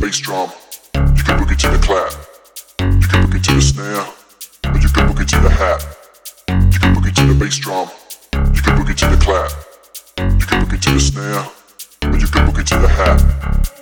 bass drum. You can boogie to the clap. You can boogie to the snare. Or you can boogie to the hat. You can boogie to the bass drum. You can boogie to the clap. You can boogie to the snare. Or you can boogie to the hat.